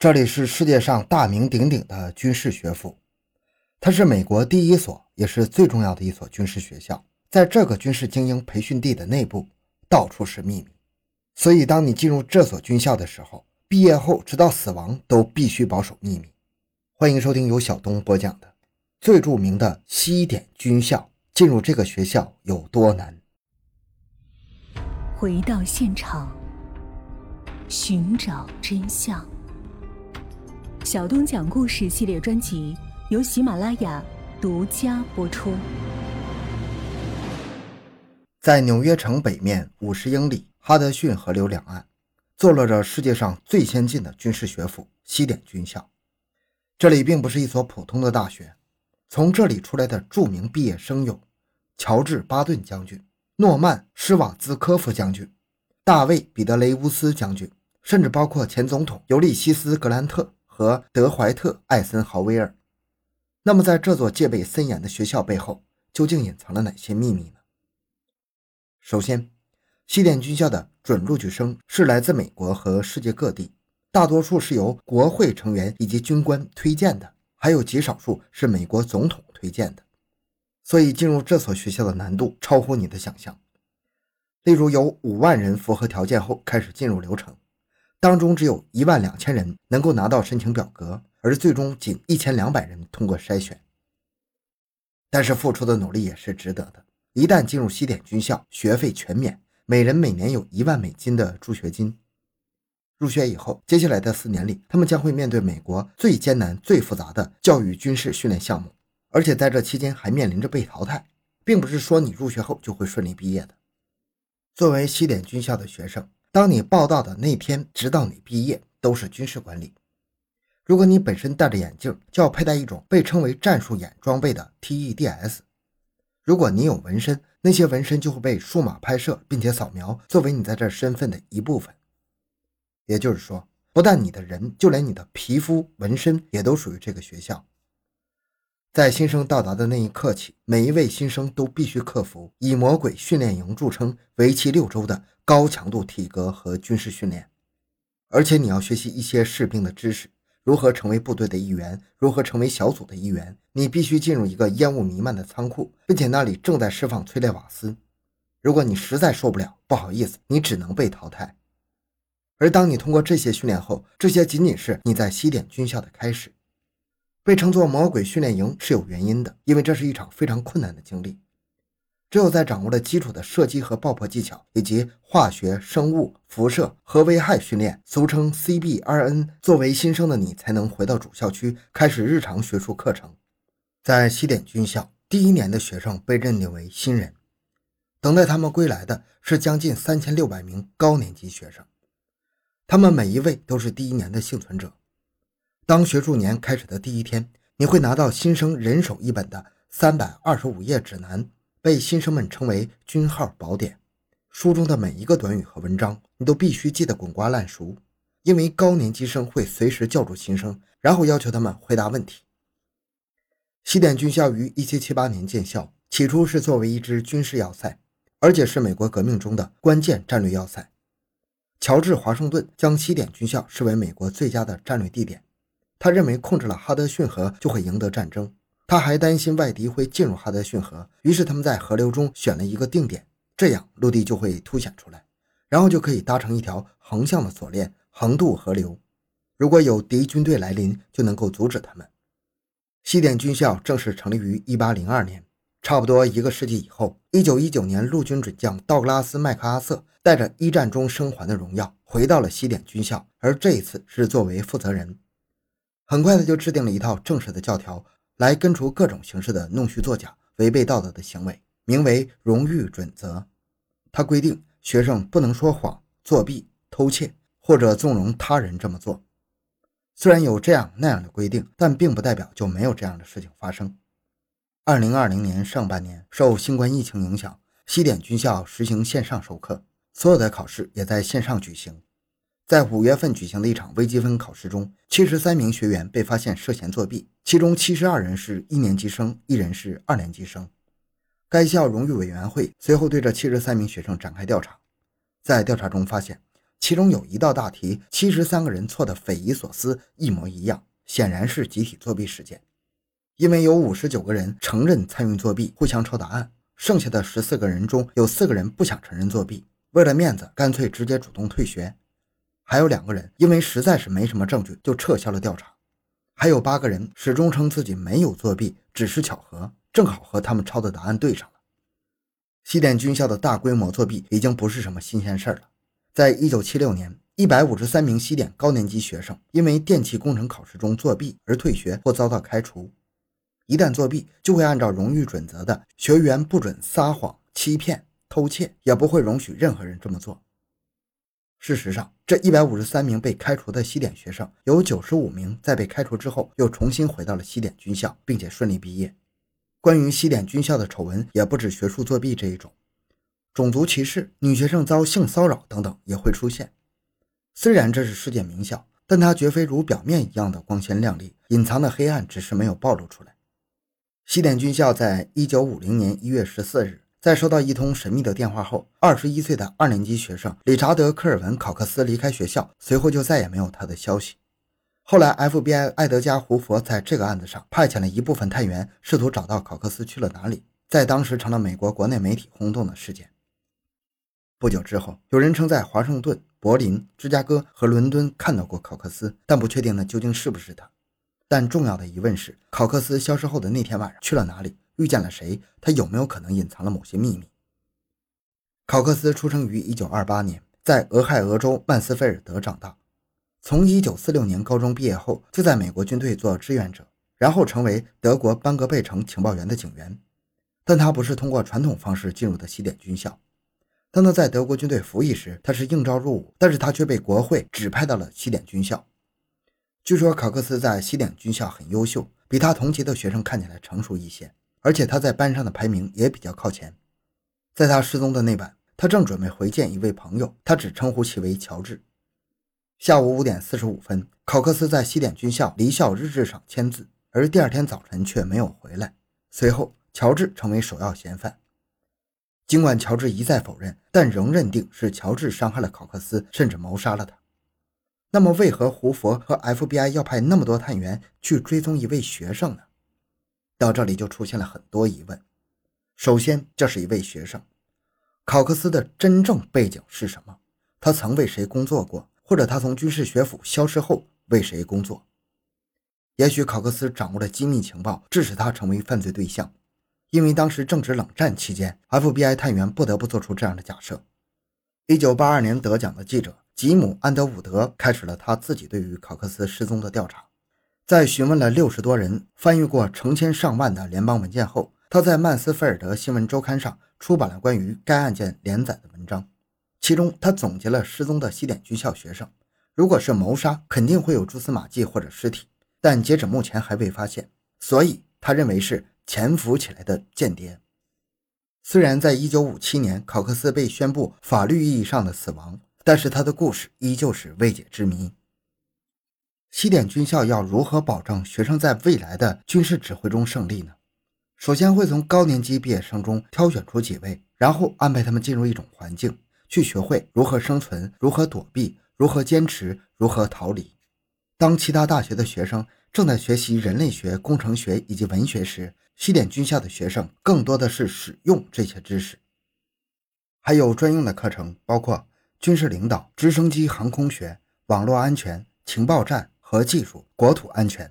这里是世界上大名鼎鼎的军事学府，它是美国第一所，也是最重要的一所军事学校。在这个军事精英培训地的内部，到处是秘密。所以，当你进入这所军校的时候，毕业后直到死亡都必须保守秘密。欢迎收听由小东播讲的最著名的西点军校。进入这个学校有多难？回到现场，寻找真相。小东讲故事系列专辑由喜马拉雅独家播出。在纽约城北面五十英里，哈德逊河流两岸，坐落着世界上最先进的军事学府——西点军校。这里并不是一所普通的大学，从这里出来的著名毕业生有乔治·巴顿将军、诺曼·施瓦兹科夫将军、大卫·彼得雷乌斯将军，甚至包括前总统尤利西斯·格兰特。和德怀特·艾森豪威尔。那么，在这座戒备森严的学校背后，究竟隐藏了哪些秘密呢？首先，西点军校的准录取生是来自美国和世界各地，大多数是由国会成员以及军官推荐的，还有极少数是美国总统推荐的。所以，进入这所学校的难度超乎你的想象。例如，有五万人符合条件后开始进入流程。当中只有一万两千人能够拿到申请表格，而最终仅一千两百人通过筛选。但是付出的努力也是值得的。一旦进入西点军校，学费全免，每人每年有一万美金的助学金。入学以后，接下来的四年里，他们将会面对美国最艰难、最复杂的教育军事训练项目，而且在这期间还面临着被淘汰，并不是说你入学后就会顺利毕业的。作为西点军校的学生。当你报到的那天，直到你毕业，都是军事管理。如果你本身戴着眼镜，就要佩戴一种被称为战术眼装备的 TEDS。如果你有纹身，那些纹身就会被数码拍摄，并且扫描，作为你在这身份的一部分。也就是说，不但你的人，就连你的皮肤纹身也都属于这个学校。在新生到达的那一刻起，每一位新生都必须克服以魔鬼训练营著称、为期六周的高强度体格和军事训练，而且你要学习一些士兵的知识，如何成为部队的一员，如何成为小组的一员。你必须进入一个烟雾弥漫的仓库，并且那里正在释放催泪瓦斯。如果你实在受不了，不好意思，你只能被淘汰。而当你通过这些训练后，这些仅仅是你在西点军校的开始。被称作“魔鬼训练营”是有原因的，因为这是一场非常困难的经历。只有在掌握了基础的射击和爆破技巧，以及化学、生物、辐射和危害训练（俗称 CBRN），作为新生的你才能回到主校区开始日常学术课程。在西点军校，第一年的学生被认定为新人，等待他们归来的是将近三千六百名高年级学生，他们每一位都是第一年的幸存者。当学术年开始的第一天，你会拿到新生人手一本的三百二十五页指南，被新生们称为“军号宝典”。书中的每一个短语和文章，你都必须记得滚瓜烂熟，因为高年级生会随时叫住新生，然后要求他们回答问题。西点军校于一七七八年建校，起初是作为一支军事要塞，而且是美国革命中的关键战略要塞。乔治·华盛顿将西点军校视为美国最佳的战略地点。他认为控制了哈德逊河就会赢得战争，他还担心外敌会进入哈德逊河，于是他们在河流中选了一个定点，这样陆地就会凸显出来，然后就可以搭成一条横向的锁链，横渡河流。如果有敌军队来临，就能够阻止他们。西点军校正式成立于1802年，差不多一个世纪以后，1919年，陆军准将道格拉斯·麦克阿瑟带着一战中生还的荣耀回到了西点军校，而这一次是作为负责人。很快，他就制定了一套正式的教条，来根除各种形式的弄虚作假、违背道德的行为，名为“荣誉准则”。他规定学生不能说谎、作弊、偷窃或者纵容他人这么做。虽然有这样那样的规定，但并不代表就没有这样的事情发生。二零二零年上半年，受新冠疫情影响，西点军校实行线上授课，所有的考试也在线上举行。在五月份举行的一场微积分考试中，七十三名学员被发现涉嫌作弊，其中七十二人是一年级生，一人是二年级生。该校荣誉委员会随后对这七十三名学生展开调查，在调查中发现，其中有一道大题，七十三个人错得匪夷所思，一模一样，显然是集体作弊事件。因为有五十九个人承认参与作弊，互相抄答案，剩下的十四个人中有四个人不想承认作弊，为了面子，干脆直接主动退学。还有两个人因为实在是没什么证据，就撤销了调查。还有八个人始终称自己没有作弊，只是巧合，正好和他们抄的答案对上了。西点军校的大规模作弊已经不是什么新鲜事儿了。在一九七六年，一百五十三名西点高年级学生因为电气工程考试中作弊而退学或遭到开除。一旦作弊，就会按照荣誉准则的学员不准撒谎、欺骗、偷窃，也不会容许任何人这么做。事实上，这一百五十三名被开除的西点学生，有九十五名在被开除之后又重新回到了西点军校，并且顺利毕业。关于西点军校的丑闻，也不止学术作弊这一种。种族歧视、女学生遭性骚扰等等也会出现。虽然这是世界名校，但它绝非如表面一样的光鲜亮丽，隐藏的黑暗只是没有暴露出来。西点军校在一九五零年一月十四日，在收到一通神秘的电话后，二十一岁的二年级学生理查德·科尔文·考克斯离开学校，随后就再也没有他的消息。后来，FBI 艾德加·胡佛在这个案子上派遣了一部分探员，试图找到考克斯去了哪里，在当时成了美国国内媒体轰动的事件。不久之后，有人称在华盛顿、柏林、芝加哥和伦敦看到过考克斯，但不确定那究竟是不是他。但重要的疑问是，考克斯消失后的那天晚上去了哪里？遇见了谁？他有没有可能隐藏了某些秘密？考克斯出生于1928年，在俄亥俄州曼斯菲尔德长大。从1946年高中毕业后，就在美国军队做志愿者，然后成为德国班格贝城情报员的警员。但他不是通过传统方式进入的西点军校。当他在德国军队服役时，他是应召入伍，但是他却被国会指派到了西点军校。据说考克斯在西点军校很优秀，比他同级的学生看起来成熟一些，而且他在班上的排名也比较靠前。在他失踪的那晚，他正准备回见一位朋友，他只称呼其为乔治。下午五点四十五分，考克斯在西点军校离校日志上签字，而第二天早晨却没有回来。随后，乔治成为首要嫌犯。尽管乔治一再否认，但仍认定是乔治伤害了考克斯，甚至谋杀了他。那么，为何胡佛和 FBI 要派那么多探员去追踪一位学生呢？到这里就出现了很多疑问。首先，这是一位学生，考克斯的真正背景是什么？他曾为谁工作过？或者他从军事学府消失后为谁工作？也许考克斯掌握了机密情报，致使他成为犯罪对象。因为当时正值冷战期间，FBI 探员不得不做出这样的假设。一九八二年得奖的记者吉姆·安德伍德开始了他自己对于考克斯失踪的调查。在询问了六十多人、翻译过成千上万的联邦文件后，他在曼斯菲尔德新闻周刊上出版了关于该案件连载的文章。其中，他总结了失踪的西点军校学生。如果是谋杀，肯定会有蛛丝马迹或者尸体，但截止目前还未发现，所以他认为是。潜伏起来的间谍。虽然在1957年考克斯被宣布法律意义上的死亡，但是他的故事依旧是未解之谜。西点军校要如何保证学生在未来的军事指挥中胜利呢？首先会从高年级毕业生中挑选出几位，然后安排他们进入一种环境，去学会如何生存、如何躲避、如何坚持、如何逃离。当其他大学的学生正在学习人类学、工程学以及文学时，西点军校的学生更多的是使用这些知识，还有专用的课程，包括军事领导、直升机航空学、网络安全、情报战和技术、国土安全。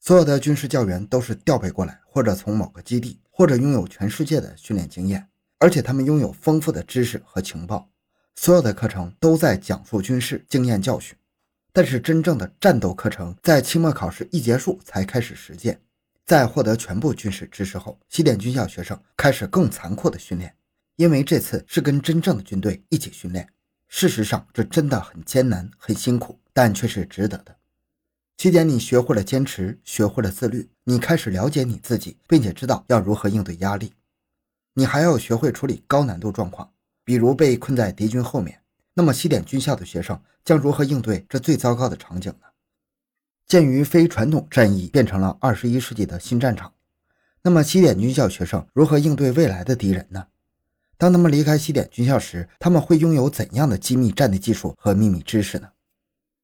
所有的军事教员都是调配过来，或者从某个基地，或者拥有全世界的训练经验，而且他们拥有丰富的知识和情报。所有的课程都在讲述军事经验教训，但是真正的战斗课程在期末考试一结束才开始实践。在获得全部军事知识后，西点军校学生开始更残酷的训练，因为这次是跟真正的军队一起训练。事实上，这真的很艰难、很辛苦，但却是值得的。期间，你学会了坚持，学会了自律，你开始了解你自己，并且知道要如何应对压力。你还要学会处理高难度状况，比如被困在敌军后面。那么，西点军校的学生将如何应对这最糟糕的场景呢？鉴于非传统战役变成了二十一世纪的新战场，那么西点军校学生如何应对未来的敌人呢？当他们离开西点军校时，他们会拥有怎样的机密战地技术和秘密知识呢？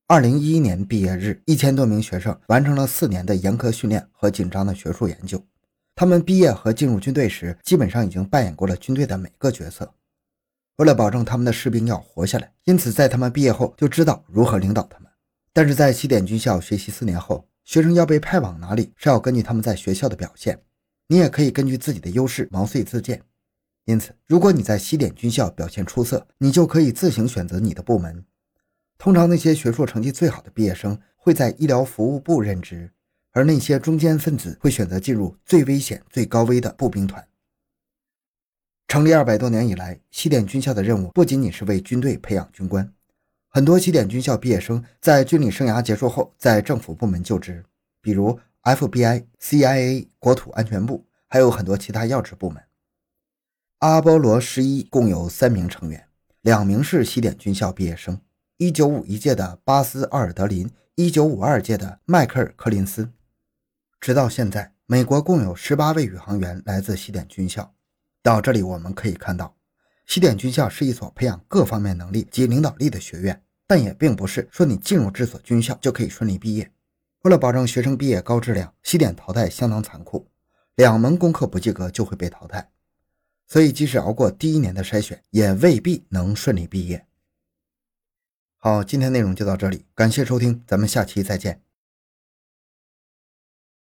二零一一年毕业日，一千多名学生完成了四年的严苛训练和紧张的学术研究。他们毕业和进入军队时，基本上已经扮演过了军队的每个角色。为了保证他们的士兵要活下来，因此在他们毕业后就知道如何领导他们。但是在西点军校学习四年后，学生要被派往哪里是要根据他们在学校的表现。你也可以根据自己的优势毛遂自荐。因此，如果你在西点军校表现出色，你就可以自行选择你的部门。通常，那些学术成绩最好的毕业生会在医疗服务部任职，而那些中间分子会选择进入最危险、最高危的步兵团。成立二百多年以来，西点军校的任务不仅仅是为军队培养军官。很多西点军校毕业生在军旅生涯结束后，在政府部门就职，比如。FBI、CIA、国土安全部，还有很多其他要职部门。阿波罗十一共有三名成员，两名是西点军校毕业生：一九五一届的巴斯·奥尔德林，一九五二届的迈克尔·柯林斯。直到现在，美国共有十八位宇航员来自西点军校。到这里，我们可以看到，西点军校是一所培养各方面能力及领导力的学院，但也并不是说你进入这所军校就可以顺利毕业。为了保证学生毕业高质量，西点淘汰相当残酷，两门功课不及格就会被淘汰。所以，即使熬过第一年的筛选，也未必能顺利毕业。好，今天内容就到这里，感谢收听，咱们下期再见。